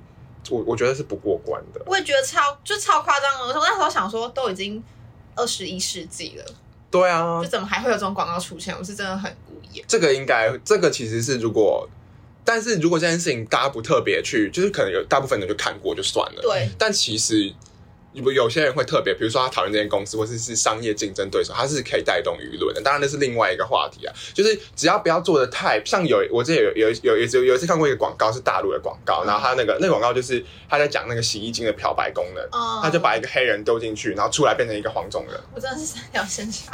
我我觉得是不过关的。我也觉得超就超夸张的。我那时候想说，都已经二十一世纪了，对啊就，怎么还会有这种广告出现？我是真的很无言。这个应该，这个其实是如果，但是如果这件事情大家不特别去，就是可能有大部分人就看过就算了。对，但其实有有些人会特别，比如说他讨厌这间公司，或是是商业竞争对手，他是可以带动舆论的。当然那是另外一个话题啊，就是只要不要做的太像有我之前有有有有有有一次看过一个广告是大陆的广告，然后他那个那个广告就是他在讲那个洗衣精的漂白功能。嗯，他就把一个黑人丢进去，然后出来变成一个黄种人。我真的是三条线下。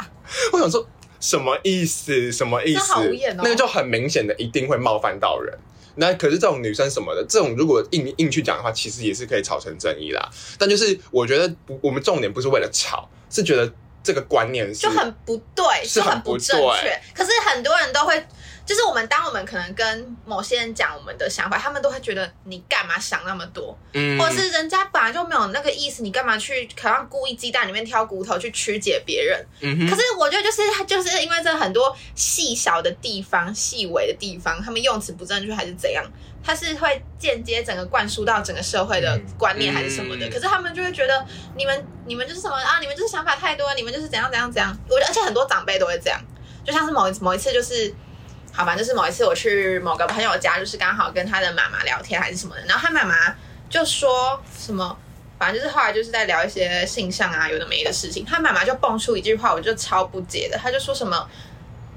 我想说什么意思？什么意思？那个就很明显的一定会冒犯到人。那可是这种女生什么的，这种如果硬硬去讲的话，其实也是可以吵成正义啦。但就是我觉得不，我们重点不是为了吵，是觉得这个观念是就很不对，是很不就很不正确。可是很多人都会，就是我们当我们可能跟某些人讲我们的想法，他们都会觉得你干嘛想那么多，嗯或者是人家本来就没有那个意思，你干嘛去好像故意鸡蛋里面挑骨头去曲解别人？嗯哼可是我觉得就是就是因为这很多细小的地方、细微的地方，他们用词不正确还是怎样，他是会间接整个灌输到整个社会的观念还是什么的。嗯可是他们就会觉得你们你们就是什么啊，你们就是想法太多，你们就是怎样怎样怎样。我觉得而且很多长辈都会这样，就像是某一某一次就是。好吧，就是某一次我去某个朋友家，就是刚好跟他的妈妈聊天还是什么的，然后他妈妈就说什么，反正就是后来就是在聊一些性向啊有的没的事情，他妈妈就蹦出一句话，我就超不解的，他就说什么，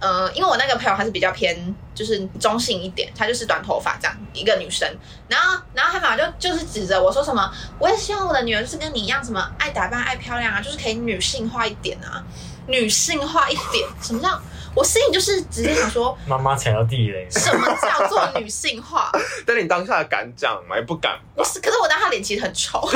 呃，因为我那个朋友她是比较偏就是中性一点，她就是短头发这样一个女生，然后然后他妈妈就就是指着我说什么，我也希望我的女儿就是跟你一样，什么爱打扮爱漂亮啊，就是可以女性化一点啊，女性化一点，什么叫？我心里就是直接想说，妈妈踩到地雷，什么叫做女性化？[laughs] 但你当下敢讲吗？也不敢吧我。是，可是我当他脸其实很丑，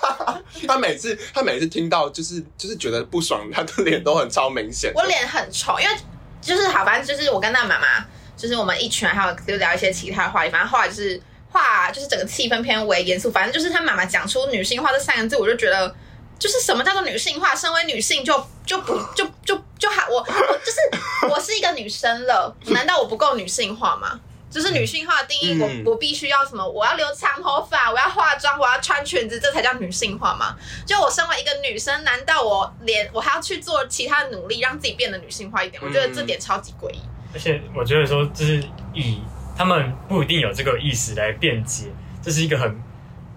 [laughs] 他每次他每次听到就是就是觉得不爽，他的脸都很超明显。我脸很丑，因为就是好，反正就是我跟那妈妈，就是我们一群人，还有就聊一些其他的话题，反正后来就是话就是整个气氛偏为严肃，反正就是他妈妈讲出女性化这三个字，我就觉得就是什么叫做女性化？身为女性就就不就就就还我我就是我是一个女生了，[laughs] 难道我不够女性化吗？就是女性化的定义，嗯我我必须要什么？我要留长头发，我要化妆，我要穿裙子，这才叫女性化吗？就我身为一个女生，难道我连我还要去做其他的努力，让自己变得女性化一点？我觉得这点超级诡异。而且我觉得说，就是以他们不一定有这个意识来辩解，这是一个很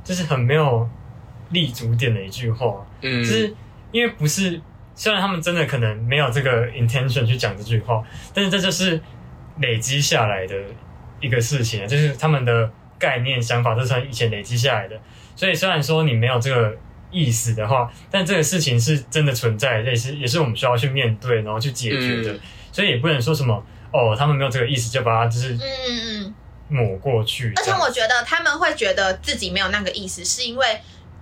就是很没有立足点的一句话。嗯就是因为不是，虽然他们真的可能没有这个 intention 去讲这句话，但是这就是累积下来的一个事情啊，就是他们的概念想法都是从以前累积下来的。所以虽然说你没有这个意思的话，但这个事情是真的存在，也是也是我们需要去面对，然后去解决的。嗯所以也不能说什么哦，他们没有这个意思就把它就是嗯嗯嗯。抹过去。而且我觉得他们会觉得自己没有那个意思，是因为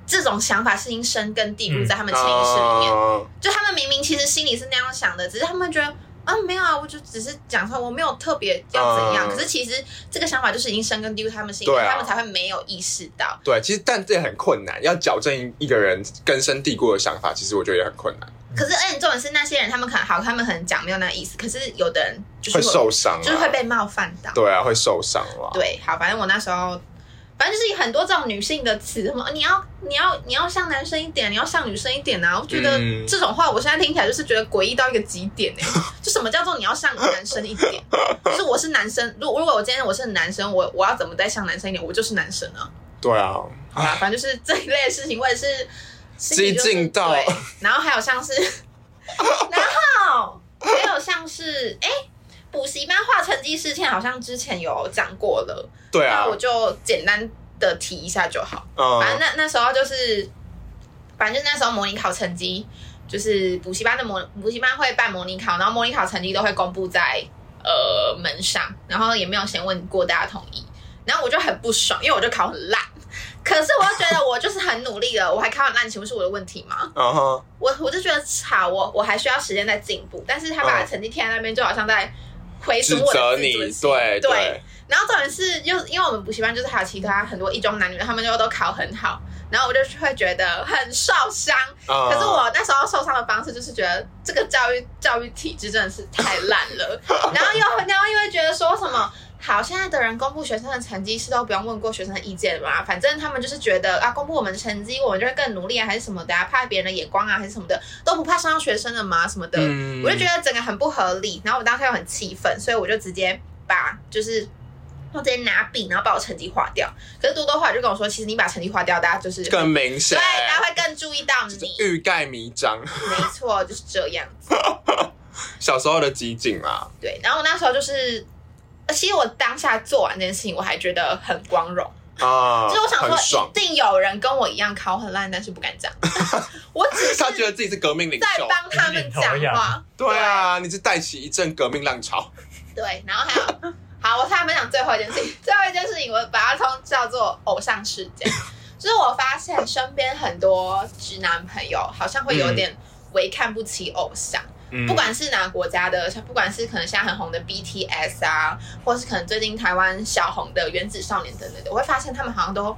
这种想法是已经深根蒂固在他们潜意识里面。啊就他们明明其实心里是那样想的，只是他们觉得啊没有啊，我就只是讲出来我没有特别要怎样。嗯可是其实这个想法就是已经深根蒂固他们心里，他们才会没有意识到。对，其实但这也很困难，要矫正一个人根深蒂固的想法，其实我觉得也很困难，可是，而且重点是那些人，他们可能好，他们可能讲没有那个意思，可是有的人就是会受伤啊，就是会被冒犯到。对啊，会受伤了。对，好，反正我那时候，反正就是有很多这种女性的词，什么你要你要你要像男生一点，你要像女生一点啊！我觉得嗯这种话，我现在听起来就是觉得诡异到一个极点哎、就什么叫做你要像男生一点？就是我是男生，如如果我今天我是男生，我我要怎么再像男生一点？我就是男生啊！对啊，好吧，反正就是这一类的事情，我也是激进到对，然后还有像是，[laughs] 然后还有像是哎。补习班画成绩事件好像之前有讲过了，对啊。那，我就简单的提一下就好。嗯。反正那那时候就是，反正那时候模拟考成绩，就是补习班的模补习班会办模拟考，然后模拟考成绩都会公布在呃门上，然后也没有先问过大家同意，然后我就很不爽，因为我就考很烂，可是我又觉得我就是很努力了，我还考很烂，请问是我的问题吗？嗯哼，我我就觉得好，我我还需要时间在进步，但是他把嗯。成绩贴在那边，就好像在回指损我责你的自尊，心。对对，然后重点是，又因为我们补习班就是还有其他很多一中男女，他们就都考很好，然后我就会觉得很受伤。可可是我那时候受伤的方式就是觉得这个教育教育体制真的是太烂了，[laughs] 然后又然后又会觉得说什么。好，现在的人公布学生的成绩是都不用问过学生的意见的嘛？反正他们就是觉得啊，公布我们的成绩，我们就会更努力啊，还是什么的啊，怕别人的眼光啊，还是什么的，都不怕伤到学生的嘛，什么的。嗯我就觉得整个很不合理，然后我当时又很气愤，所以我就直接把就是我直接拿笔，然后把我成绩划掉。可是多多后来就跟我说，其实你把成绩划掉，大家就是更明显对，，大家会更注意到你。欲盖弥彰，没错，就是这样子。[laughs] 小时候的激进嘛，对，然后我那时候就是，呃其实我当下做完这件事情，我还觉得很光荣。啊，[laughs] 就是我想说，一，定有人跟我一样考很烂，但是不敢讲。[laughs] 我只是他觉得自己是革命领袖在袖，帮他们讲话。对啊，你是带起一阵革命浪潮，[laughs] 对，然后还有，好，我跟他分享最后一件事情。最后一件事情，我把它称叫做偶像事件。就是我发现身边很多直男朋友好像会有点微看不起偶像，嗯不管是哪个国家的，像不管是可能现在很红的 BTS 啊，或是可能最近台湾小红的原子少年等等的，我会发现他们好像都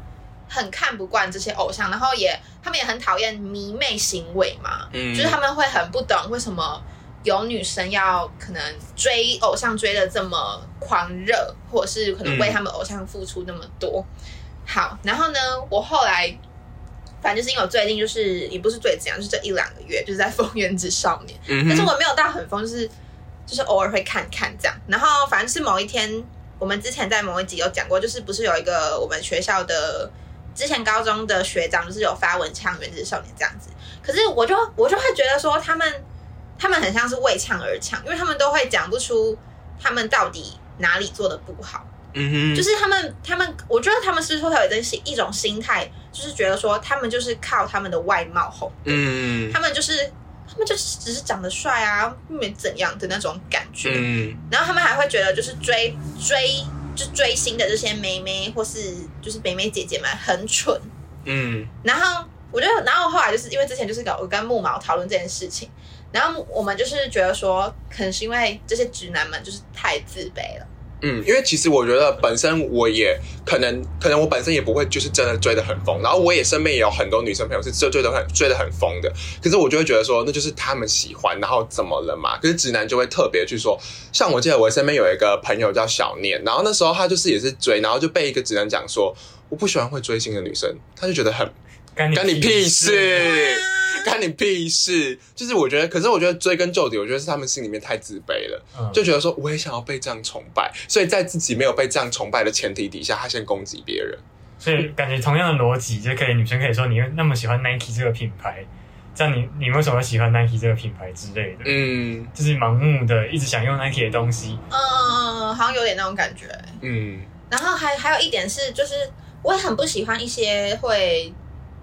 很看不惯这些偶像，然后也他们也很讨厌迷妹行为嘛，嗯。就是他们会很不懂为什么有女生要可能追偶像追的这么狂热，或者是可能为他们偶像付出那么多。好，然后呢，我后来反正就是因为我最近就是也不是最近啊，就是这一两个月就是在疯原子少年，嗯哼，但是我没有到很疯，就是就是偶尔会看看这样。然后反正是某一天，我们之前在某一集有讲过，就是不是有一个我们学校的之前高中的学长，就是有发文呛原子少年这样子。可是我就我就会觉得说，他们他们很像是为呛而呛，因为他们都会讲不出他们到底哪里做的不好。嗯哼，就是他们，他们，我觉得他们是会有一种一种心态，就是觉得说他们就是靠他们的外貌红，嗯他们就是他们就是只是长得帅啊，没怎样的那种感觉。嗯然后他们还会觉得就是追追就追星的这些妹妹或是就是妹妹姐姐们很蠢。嗯然后我就，然后后来就是因为之前就是跟我跟木毛讨论这件事情，然后我们就是觉得说，可能是因为这些直男们就是太自卑了。嗯，因为其实我觉得本身我也可能，可能我本身也不会就是真的追得很疯，然后我也身边也有很多女生朋友是追追得很追得很疯的，可是我就会觉得说那就是他们喜欢，然后怎么了嘛？可是直男就会特别去说，像我记得我身边有一个朋友叫小念，然后那时候他就是也是追，然后就被一个直男讲说我不喜欢会追星的女生，他就觉得很干干你屁事。啊干你屁事！就是我觉得，可是我觉得追根究底，我觉得是他们心里面太自卑了，嗯就觉得说我也想要被这样崇拜，所以在自己没有被这样崇拜的前提底下，他先攻击别人。所以感觉同样的逻辑就可以，女生可以说你那么喜欢 Nike 这个品牌，这样你你为什么会喜欢 Nike 这个品牌之类的？嗯就是盲目的一直想用 Nike 的东西，嗯嗯嗯，好像有点那种感觉。嗯然后还还有一点是，就是我也很不喜欢一些会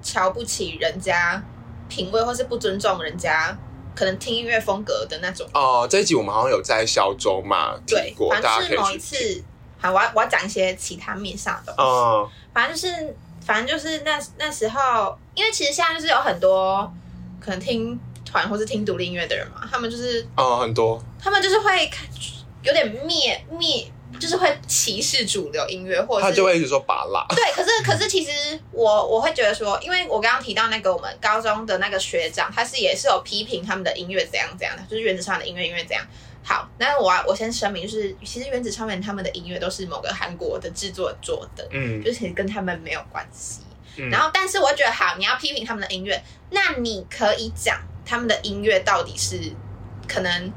瞧不起人家品味，或是不尊重人家可能听音乐风格的那种。哦，这一集我们好像有在小周嘛对，过，反大家可正是某一。次，好，我要我要讲一些其他面上的东西。嗯反正就是，反正就是那那时候，因为其实现在就是有很多可能听团或是听独立音乐的人嘛，他们就是哦，很多他们就是会看有点灭灭，就是会歧视主流音乐，或者是他就会一直说拔蜡。[laughs] 对，可是可是其实我我会觉得说，因为我刚刚提到那个我们高中的那个学长，他是也是有批评他们的音乐怎样怎样的，就是原子少年的音乐音乐怎样。好，那我要我先声明，就是其实原子少年他们的音乐都是某个韩国的制作做的，嗯就是其实跟他们没有关系。嗯然后，但是我觉得好，你要批评他们的音乐，那你可以讲他们的音乐到底是可能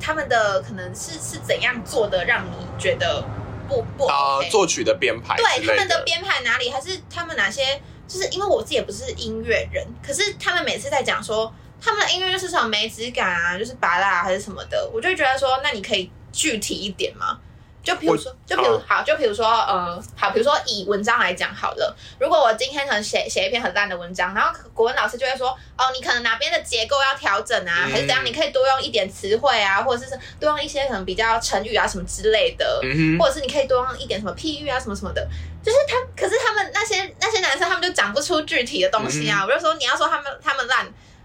他们的可能是是怎样做的，让你觉得不不 OK？、啊，作曲的编排对他们的编排哪里，还是他们哪些？就是因为我自己也不是音乐人，可是他们每次在讲说他们的音乐就是什么没质感啊，就是拔辣还是什么的，我就觉得说，那你可以具体一点吗？就比如说，就比如哦好，就比如说，呃，好，比如说以文章来讲好了，如果我今天可能写写一篇很烂的文章，然后国文老师就会说，哦，你可能哪边的结构要调整啊，嗯还是怎样，你可以多用一点词汇啊，或者是多用一些可能比较成语啊什么之类的，嗯，或者是你可以多用一点什么譬喻啊，什么什么的。就是他，可是他们那些那些男生，他们就讲不出具体的东西嗯啊。我就说你要说他们他们烂，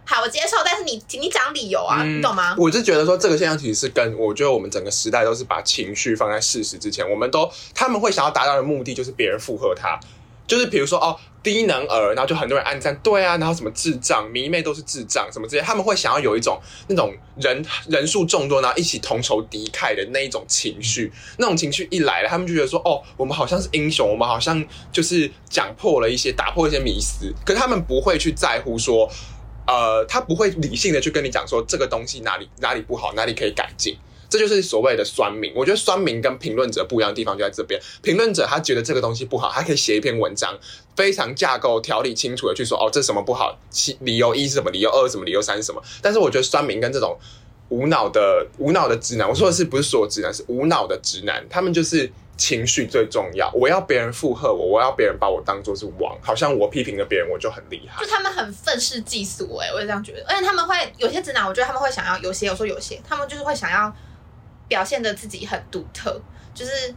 好，我接受，但是你你讲理由啊，嗯你懂吗？我是觉得说这个现象其实是跟我觉得我们整个时代都是把情绪放在事实之前，我们都他们会想要达到的目的就是别人附和他，就是比如说哦低能儿，然后就很多人暗赞对啊，然后什么智障迷妹都是智障什么之类，他们会想要有一种那种人人数众多，然后一起同仇敌忾的那一种情绪，那种情绪一来了，他们就觉得说哦我们好像是英雄，我们好像就是讲破了一些打破一些迷思，可是他们不会去在乎说。呃，他不会理性的去跟你讲说这个东西哪里哪里不好，哪里可以改进。这就是所谓的酸民。我觉得酸民跟评论者不一样的地方就在这边。评论者他觉得这个东西不好，他可以写一篇文章，非常架构条理清楚的去说，哦，这什么不好，其理由一是什么，理由二是什么，理由三是什么。但是我觉得酸民跟这种无脑的无脑的直男，我说的是不是所有直男，是无脑的直男，他们就是情绪最重要。我要别人附和我，我要别人把我当做是王，好像我批评了别人，我就很厉害就。他们很愤世嫉俗，哎，我也这样觉得。而且他们会有些直男，我觉得他们会想要有些，有时候有些，他们就是会想要表现的自己很独特，就是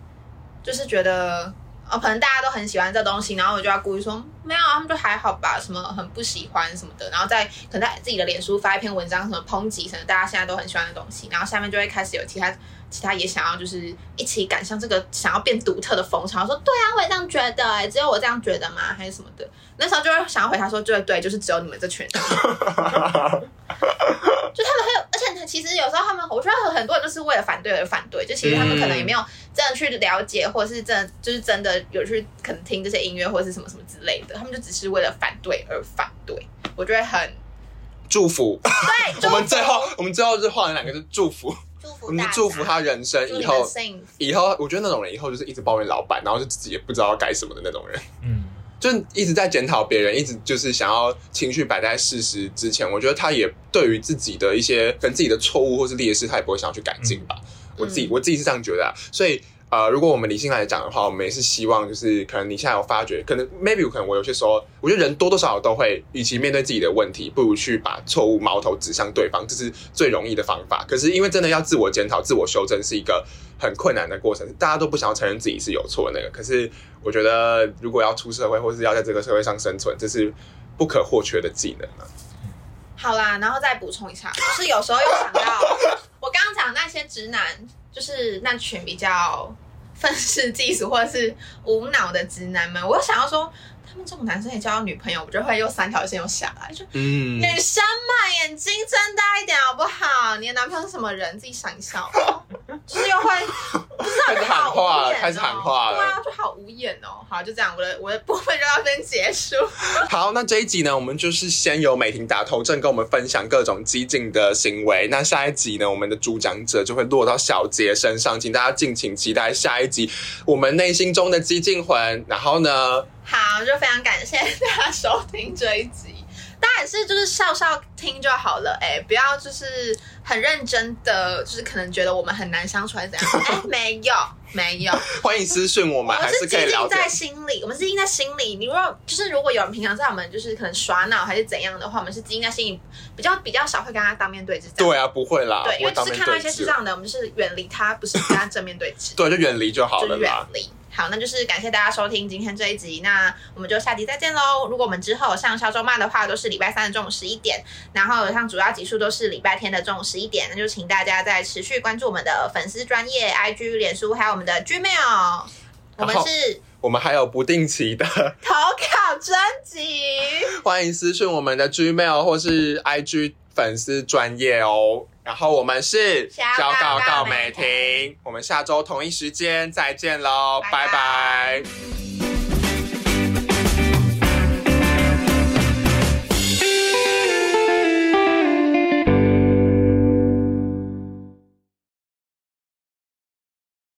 就是觉得。哦，可能大家都很喜欢这东西，然后我就要故意说没有，他们就还好吧，什么很不喜欢什么的，然后再可能在自己的脸书发一篇文章，什么抨击，什么大家现在都很喜欢的东西，然后下面就会开始有其他其他也想要就是一起赶上这个想要变独特的风潮，说对啊，我也这样觉得、欸，只有我这样觉得吗？还是什么的？那时候就会想要回他说，对对，就是只有你们这群人。就他们很有，而且其实有时候他们，我觉得很多人都是为了反对而反对，就其实他们可能也没有真的去了解，或者是真的就是真的有去可能听这些音乐或者是什么什么之类的，他们就只是为了反对而反对。我觉得很祝福，对，我们最后我们最后是换了两个字祝福，祝福我们祝福他人生以后以后，我觉得那种人以后就是一直抱怨老板，然后就自己也不知道要改什么的那种人。嗯，就一直在检讨别人，一直就是想要情绪摆在事实之前。我觉得他也对于自己的一些跟自己的错误或是劣势，他也不会想要去改进吧。我自己嗯我自己是这样觉得、啊，所以。呃，如果我们理性来讲的话，我们也是希望，就是可能你现在有发觉，可能 maybe 可能我有些时候，我觉得人多多少少都会，与其面对自己的问题，不如去把错误矛头指向对方，这是最容易的方法。可是因为真的要自我检讨、自我修正，是一个很困难的过程，大家都不想要承认自己是有错的那个。可是我觉得，如果要出社会，或是要在这个社会上生存，这是不可或缺的技能啊。好啦，然后再补充一下，就是有时候又想到我刚刚讲那些直男，就是那群比较愤世嫉俗或者是无脑的直男们，我想要说，们这种男生也交到女朋友，我就会又三条线又下来，就嗯，女生嘛，眼睛睁大一点好不好？你的男朋友是什么人？自己想一下哦。[laughs] 就是又会不知道开始喊话了好无言哦开始喊话了对啊，就好无眼哦。好，就这样，我的我的部分就到这边结束。[laughs] 好，那这一集呢，我们就是先由美婷打头阵，跟我们分享各种激进的行为。那下一集呢，我们的主讲者就会落到小杰身上，请大家敬请期待下一集我们内心中的激进魂。然后呢，好，就非常感谢大家收听这一集。大家也是就是笑笑听就好了，哎，不要就是很认真的，就是可能觉得我们很难相处还是怎样？[laughs] 哎，没有，没有，欢迎私讯我们，还我们是可以聊天积定在。心里，我们是积定在心里。你如果就是如果有人平常在我们就是可能耍脑还是怎样的话，我们是积定在心里，比较比较少会跟他当面对峙。对啊，不会啦，对，因为是看到一些是这样的，我们就是远离他，不是跟他正面对峙。对，就远离就好就远了啦。离。好，那就是感谢大家收听今天这一集，那我们就下集再见喽。如果我们之后上小周骂的话，都是礼拜三的中午十一点，然后有上主要集数都是礼拜天的中午十一点，那就请大家再持续关注我们的粉丝专业 IG、脸书，还有我们的 Gmail。我们是我们还有不定期的，投稿专辑，欢迎私讯我们的 Gmail 或是 IG 粉丝专业哦。然后我们是小告告小告美美婷，我们下周同一时间再见喽，拜拜。拜拜